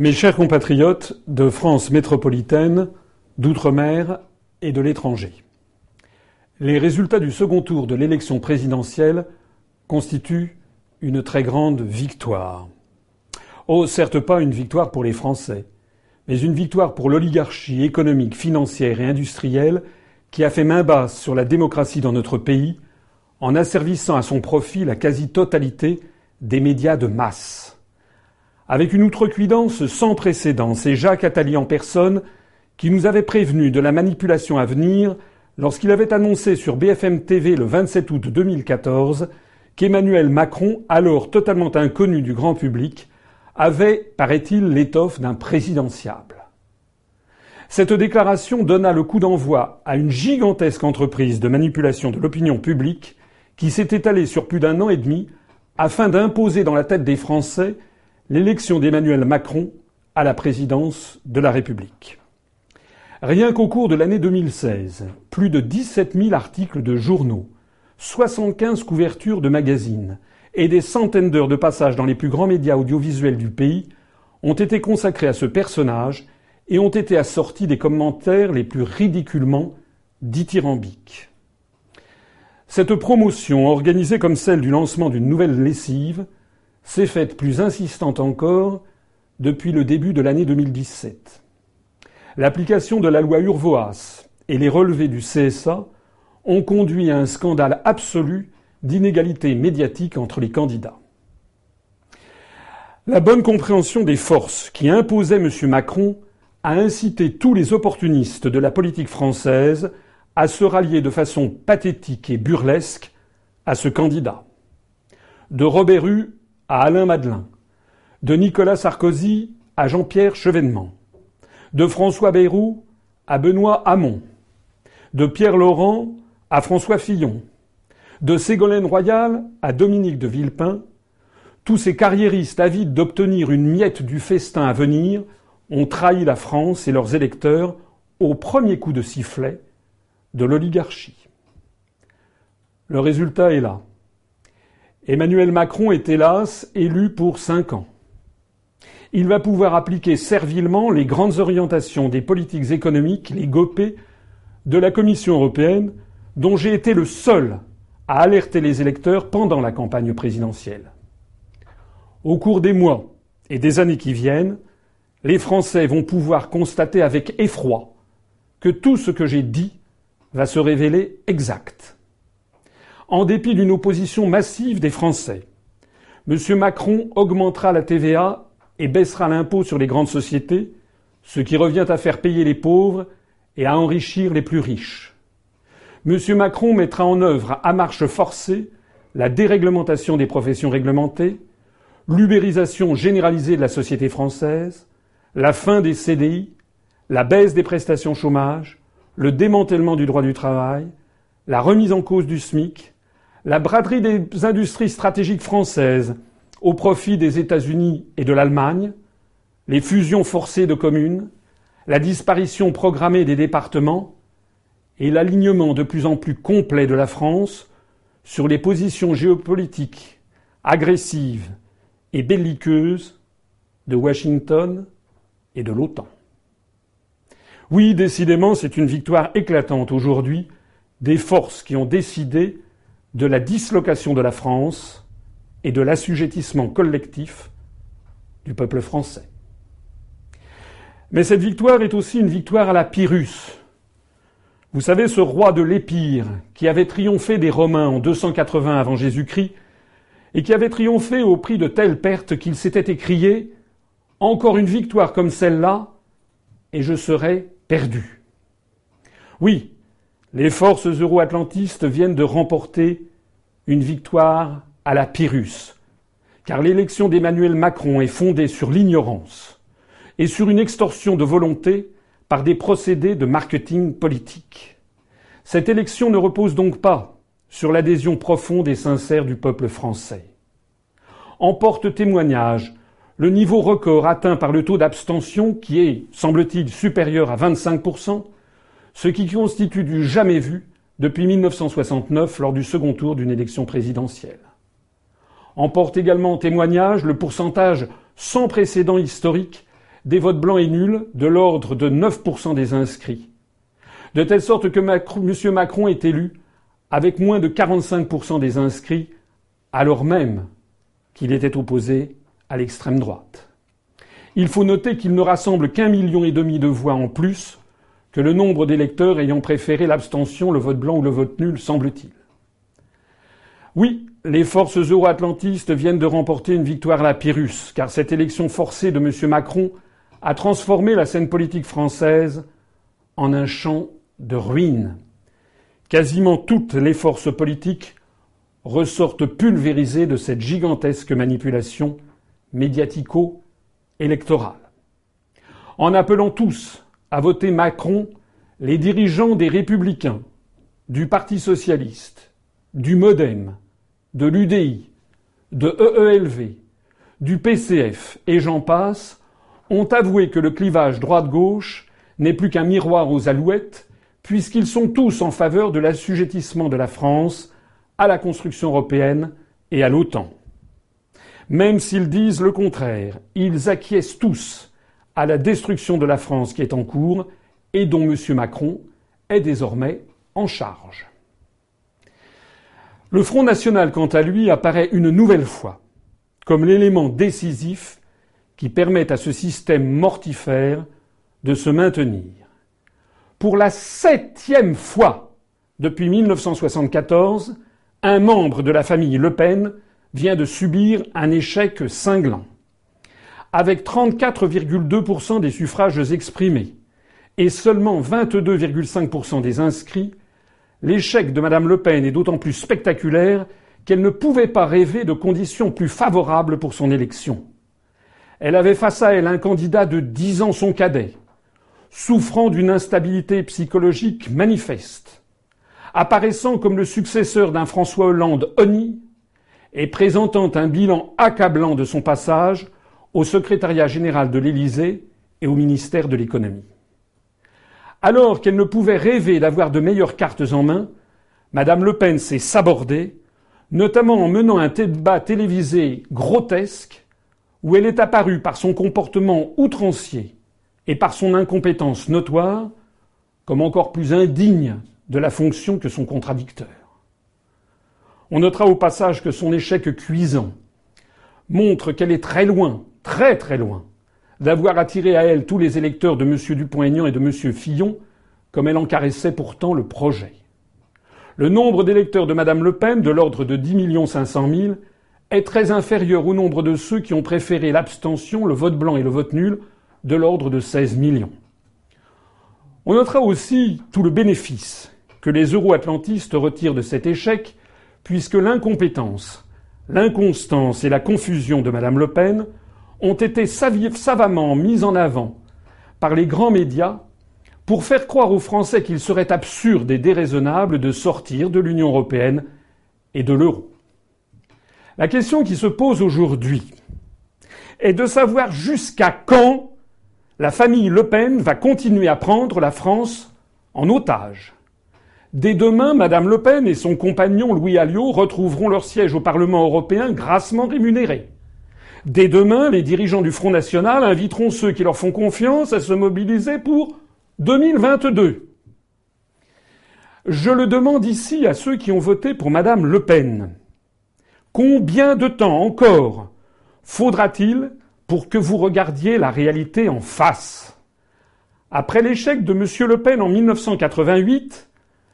Mes chers compatriotes de France métropolitaine, d'outre-mer et de l'étranger. Les résultats du second tour de l'élection présidentielle constituent une très grande victoire. Oh, certes pas une victoire pour les Français, mais une victoire pour l'oligarchie économique, financière et industrielle qui a fait main basse sur la démocratie dans notre pays en asservissant à son profit la quasi-totalité des médias de masse. Avec une outrecuidance sans précédent, c'est Jacques Attali en personne qui nous avait prévenu de la manipulation à venir lorsqu'il avait annoncé sur BFM TV le 27 août 2014 qu'Emmanuel Macron, alors totalement inconnu du grand public, avait, paraît-il, l'étoffe d'un présidentiable. Cette déclaration donna le coup d'envoi à une gigantesque entreprise de manipulation de l'opinion publique qui s'est étalée sur plus d'un an et demi afin d'imposer dans la tête des Français l'élection d'Emmanuel Macron à la présidence de la République. Rien qu'au cours de l'année 2016, plus de 17 000 articles de journaux, 75 couvertures de magazines et des centaines d'heures de passage dans les plus grands médias audiovisuels du pays ont été consacrés à ce personnage et ont été assortis des commentaires les plus ridiculement dithyrambiques. Cette promotion, organisée comme celle du lancement d'une nouvelle lessive, s'est faite plus insistante encore depuis le début de l'année 2017. L'application de la loi Urvoas et les relevés du CSA ont conduit à un scandale absolu d'inégalité médiatique entre les candidats. La bonne compréhension des forces qui imposaient M. Macron a incité tous les opportunistes de la politique française à se rallier de façon pathétique et burlesque à ce candidat. De Robert à Alain Madelin, de Nicolas Sarkozy à Jean-Pierre Chevènement, de François Bayrou à Benoît Hamon, de Pierre Laurent à François Fillon, de Ségolène Royal à Dominique de Villepin, tous ces carriéristes avides d'obtenir une miette du festin à venir ont trahi la France et leurs électeurs au premier coup de sifflet de l'oligarchie. Le résultat est là. Emmanuel Macron est hélas élu pour cinq ans il va pouvoir appliquer servilement les grandes orientations des politiques économiques, les GOPÉ, de la Commission européenne, dont j'ai été le seul à alerter les électeurs pendant la campagne présidentielle. Au cours des mois et des années qui viennent, les Français vont pouvoir constater avec effroi que tout ce que j'ai dit va se révéler exact. En dépit d'une opposition massive des Français, M. Macron augmentera la TVA et baissera l'impôt sur les grandes sociétés, ce qui revient à faire payer les pauvres et à enrichir les plus riches. M. Macron mettra en œuvre à marche forcée la déréglementation des professions réglementées, l'ubérisation généralisée de la société française, la fin des CDI, la baisse des prestations chômage, le démantèlement du droit du travail, la remise en cause du SMIC, la braderie des industries stratégiques françaises au profit des États-Unis et de l'Allemagne, les fusions forcées de communes, la disparition programmée des départements et l'alignement de plus en plus complet de la France sur les positions géopolitiques agressives et belliqueuses de Washington et de l'OTAN. Oui, décidément, c'est une victoire éclatante aujourd'hui des forces qui ont décidé de la dislocation de la France et de l'assujettissement collectif du peuple français. Mais cette victoire est aussi une victoire à la Pyrrhus. Vous savez, ce roi de l'Épire qui avait triomphé des Romains en 280 avant Jésus-Christ et qui avait triomphé au prix de telles pertes qu'il s'était écrié Encore une victoire comme celle-là, et je serai perdu. Oui, les forces euro-atlantistes viennent de remporter une victoire à la Pyrrhus, car l'élection d'Emmanuel Macron est fondée sur l'ignorance et sur une extorsion de volonté par des procédés de marketing politique. Cette élection ne repose donc pas sur l'adhésion profonde et sincère du peuple français. En porte témoignage le niveau record atteint par le taux d'abstention qui est, semble-t-il, supérieur à 25%, ce qui constitue du jamais vu depuis 1969 lors du second tour d'une élection présidentielle en porte également témoignage le pourcentage sans précédent historique des votes blancs et nuls de l'ordre de 9% des inscrits. De telle sorte que M. Macron est élu avec moins de 45% des inscrits, alors même qu'il était opposé à l'extrême droite. Il faut noter qu'il ne rassemble qu'un million et demi de voix en plus que le nombre d'électeurs ayant préféré l'abstention, le vote blanc ou le vote nul, semble-t-il. Oui, les forces euro-atlantistes viennent de remporter une victoire à la Pyrrhus, car cette élection forcée de M. Macron a transformé la scène politique française en un champ de ruines. Quasiment toutes les forces politiques ressortent pulvérisées de cette gigantesque manipulation médiatico-électorale. En appelant tous à voter Macron, les dirigeants des Républicains, du Parti socialiste, du Modem, de l'UDI, de EELV, du PCF et j'en passe, ont avoué que le clivage droite-gauche n'est plus qu'un miroir aux alouettes puisqu'ils sont tous en faveur de l'assujettissement de la France à la construction européenne et à l'OTAN. Même s'ils disent le contraire, ils acquiescent tous à la destruction de la France qui est en cours et dont M. Macron est désormais en charge. Le Front national, quant à lui, apparaît une nouvelle fois comme l'élément décisif qui permet à ce système mortifère de se maintenir pour la septième fois depuis 1974, un membre de la famille Le Pen vient de subir un échec cinglant. Avec 34,2% des suffrages exprimés et seulement 22,5% des inscrits, l'échec de Madame Le Pen est d'autant plus spectaculaire qu'elle ne pouvait pas rêver de conditions plus favorables pour son élection. Elle avait face à elle un candidat de dix ans son cadet, souffrant d'une instabilité psychologique manifeste, apparaissant comme le successeur d'un François Hollande honni et présentant un bilan accablant de son passage au secrétariat général de l'Élysée et au ministère de l'économie. Alors qu'elle ne pouvait rêver d'avoir de meilleures cartes en main, Madame Le Pen s'est sabordée, notamment en menant un débat télévisé grotesque où elle est apparue par son comportement outrancier et par son incompétence notoire comme encore plus indigne de la fonction que son contradicteur. On notera au passage que son échec cuisant montre qu'elle est très loin, très très loin, d'avoir attiré à elle tous les électeurs de M. Dupont-Aignan et de M. Fillon, comme elle en caressait pourtant le projet. Le nombre d'électeurs de Mme Le Pen, de l'ordre de 10 500 000, est très inférieur au nombre de ceux qui ont préféré l'abstention, le vote blanc et le vote nul de l'ordre de 16 millions. On notera aussi tout le bénéfice que les euro-atlantistes retirent de cet échec, puisque l'incompétence, l'inconstance et la confusion de Madame Le Pen ont été savamment mises en avant par les grands médias pour faire croire aux Français qu'il serait absurde et déraisonnable de sortir de l'Union européenne et de l'euro. La question qui se pose aujourd'hui est de savoir jusqu'à quand la famille Le Pen va continuer à prendre la France en otage. Dès demain, Madame Le Pen et son compagnon Louis Alliot retrouveront leur siège au Parlement européen grassement rémunérés. Dès demain, les dirigeants du Front National inviteront ceux qui leur font confiance à se mobiliser pour 2022. Je le demande ici à ceux qui ont voté pour Madame Le Pen. Combien de temps encore faudra-t-il pour que vous regardiez la réalité en face? Après l'échec de M. Le Pen en 1988,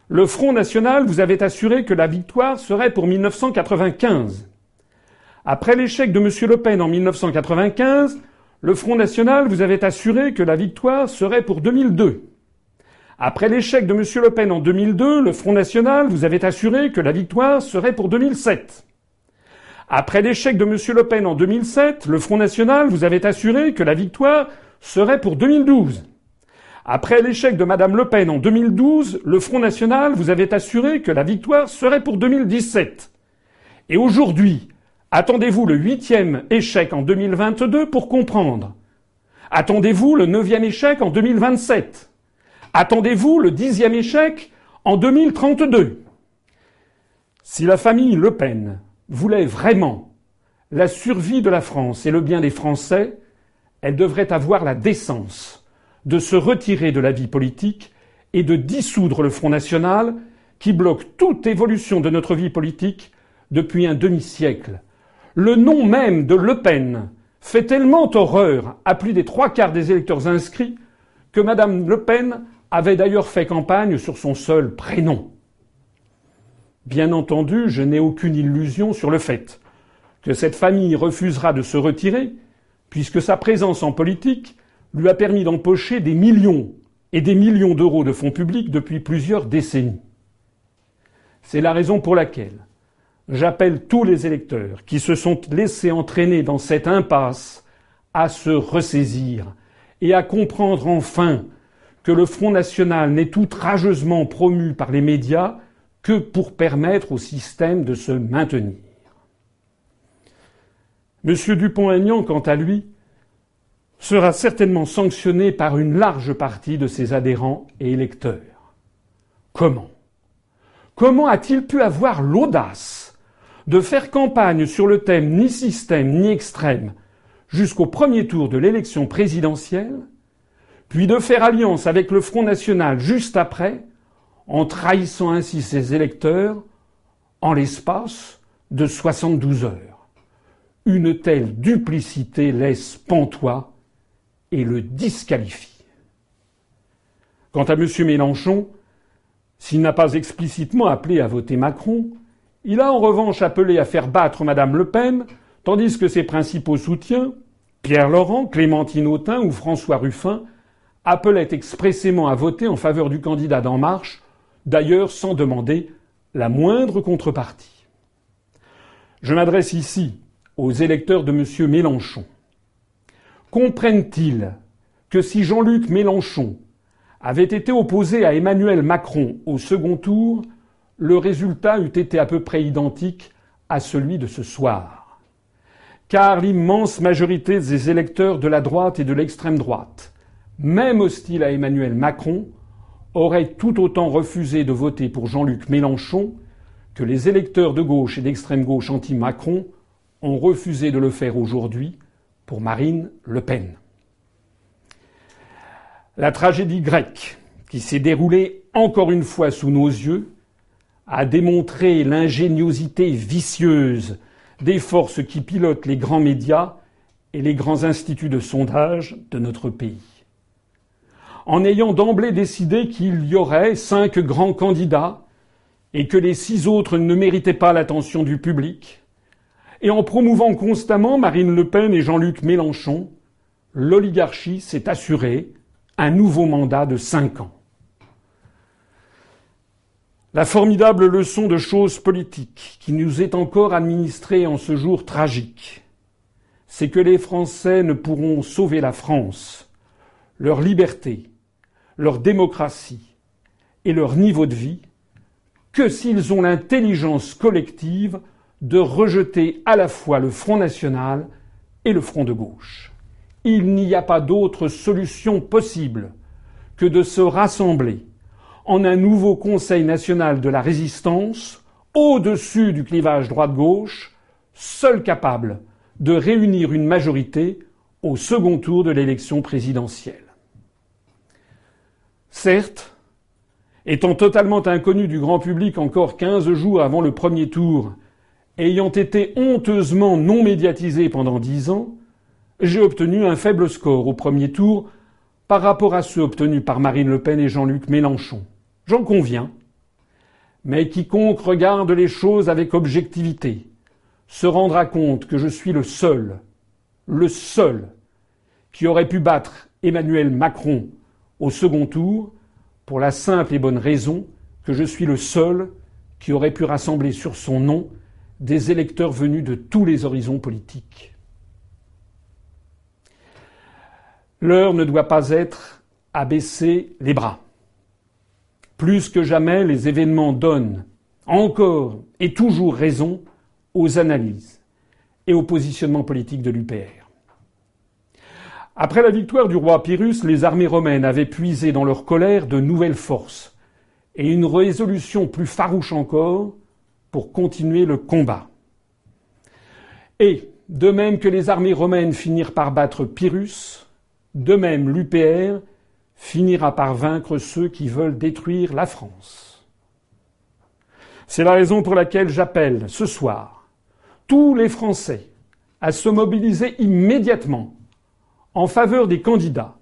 le Front National vous avait assuré que la victoire serait pour 1995. Après l'échec de M. Le Pen en 1995, le Front National vous avait assuré que la victoire serait pour 2002. Après l'échec de M. Le Pen en 2002, le Front National vous avait assuré que la victoire serait pour 2007. Après l'échec de M. Le Pen en 2007, le Front National vous avait assuré que la victoire serait pour 2012. Après l'échec de Mme Le Pen en 2012, le Front National vous avait assuré que la victoire serait pour 2017. Et aujourd'hui, attendez-vous le huitième échec en 2022 pour comprendre? Attendez-vous le neuvième échec en 2027. Attendez-vous le dixième échec en 2032. Si la famille Le Pen voulait vraiment la survie de la France et le bien des Français, elle devrait avoir la décence de se retirer de la vie politique et de dissoudre le Front national qui bloque toute évolution de notre vie politique depuis un demi-siècle. Le nom même de Le Pen fait tellement horreur à plus des trois quarts des électeurs inscrits que Madame Le Pen avait d'ailleurs fait campagne sur son seul prénom. Bien entendu, je n'ai aucune illusion sur le fait que cette famille refusera de se retirer, puisque sa présence en politique lui a permis d'empocher des millions et des millions d'euros de fonds publics depuis plusieurs décennies. C'est la raison pour laquelle j'appelle tous les électeurs qui se sont laissés entraîner dans cette impasse à se ressaisir et à comprendre enfin que le Front national n'est outrageusement promu par les médias que pour permettre au système de se maintenir. M. Dupont-Aignan, quant à lui, sera certainement sanctionné par une large partie de ses adhérents et électeurs. Comment? Comment a-t-il pu avoir l'audace de faire campagne sur le thème ni système ni extrême jusqu'au premier tour de l'élection présidentielle, puis de faire alliance avec le Front national juste après, en trahissant ainsi ses électeurs en l'espace de 72 heures. Une telle duplicité laisse pantois et le disqualifie. Quant à M. Mélenchon, s'il n'a pas explicitement appelé à voter Macron, il a en revanche appelé à faire battre Mme Le Pen, tandis que ses principaux soutiens, Pierre Laurent, Clémentine Autain ou François Ruffin, appelaient expressément à voter en faveur du candidat d'En Marche d'ailleurs sans demander la moindre contrepartie. Je m'adresse ici aux électeurs de M. Mélenchon. Comprennent-ils que si Jean-Luc Mélenchon avait été opposé à Emmanuel Macron au second tour, le résultat eût été à peu près identique à celui de ce soir. Car l'immense majorité des électeurs de la droite et de l'extrême droite, même hostiles à Emmanuel Macron, aurait tout autant refusé de voter pour Jean-Luc Mélenchon que les électeurs de gauche et d'extrême gauche anti-Macron ont refusé de le faire aujourd'hui pour Marine Le Pen. La tragédie grecque, qui s'est déroulée encore une fois sous nos yeux, a démontré l'ingéniosité vicieuse des forces qui pilotent les grands médias et les grands instituts de sondage de notre pays en ayant d'emblée décidé qu'il y aurait cinq grands candidats et que les six autres ne méritaient pas l'attention du public, et en promouvant constamment Marine Le Pen et Jean-Luc Mélenchon, l'oligarchie s'est assurée un nouveau mandat de cinq ans. La formidable leçon de choses politiques qui nous est encore administrée en ce jour tragique, c'est que les Français ne pourront sauver la France, leur liberté, leur démocratie et leur niveau de vie que s'ils ont l'intelligence collective de rejeter à la fois le Front national et le Front de gauche. Il n'y a pas d'autre solution possible que de se rassembler en un nouveau Conseil national de la résistance au-dessus du clivage droite-gauche, seul capable de réunir une majorité au second tour de l'élection présidentielle. Certes, étant totalement inconnu du grand public encore quinze jours avant le premier tour, ayant été honteusement non médiatisé pendant dix ans, j'ai obtenu un faible score au premier tour par rapport à ceux obtenus par Marine Le Pen et Jean-Luc Mélenchon. J'en conviens. Mais quiconque regarde les choses avec objectivité se rendra compte que je suis le seul, le seul, qui aurait pu battre Emmanuel Macron au second tour pour la simple et bonne raison que je suis le seul qui aurait pu rassembler sur son nom des électeurs venus de tous les horizons politiques. L'heure ne doit pas être à baisser les bras. Plus que jamais, les événements donnent encore et toujours raison aux analyses et au positionnement politique de l'UPR. Après la victoire du roi Pyrrhus, les armées romaines avaient puisé dans leur colère de nouvelles forces et une résolution plus farouche encore pour continuer le combat. Et, de même que les armées romaines finirent par battre Pyrrhus, de même l'UPR finira par vaincre ceux qui veulent détruire la France. C'est la raison pour laquelle j'appelle ce soir tous les Français à se mobiliser immédiatement en faveur des candidats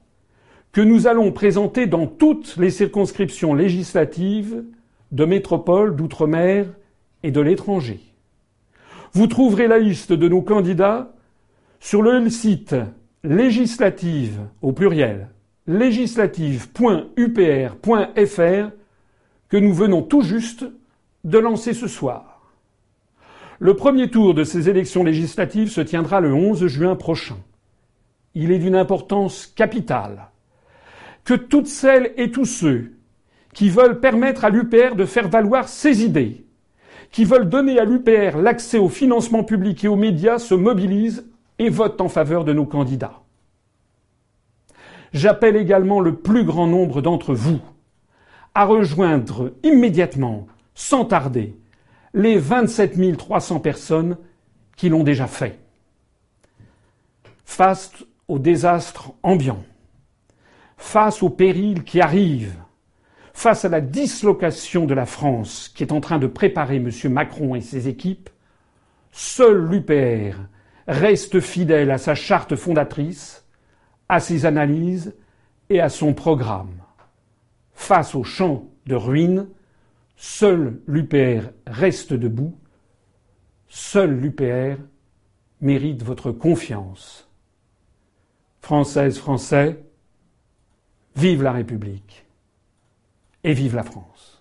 que nous allons présenter dans toutes les circonscriptions législatives de métropole, d'outre-mer et de l'étranger. Vous trouverez la liste de nos candidats sur le site législative au pluriel législative.upr.fr que nous venons tout juste de lancer ce soir. Le premier tour de ces élections législatives se tiendra le 11 juin prochain. Il est d'une importance capitale que toutes celles et tous ceux qui veulent permettre à l'UPR de faire valoir ses idées, qui veulent donner à l'UPR l'accès au financement public et aux médias se mobilisent et votent en faveur de nos candidats. J'appelle également le plus grand nombre d'entre vous à rejoindre immédiatement, sans tarder, les 27 300 personnes qui l'ont déjà fait. Face au désastre ambiant, face aux périls qui arrivent, face à la dislocation de la France qui est en train de préparer M. Macron et ses équipes, seul l'UPR reste fidèle à sa charte fondatrice, à ses analyses et à son programme. Face au champ de ruines, seul l'UPR reste debout, seul l'UPR mérite votre confiance. Françaises, Français, vive la République et vive la France.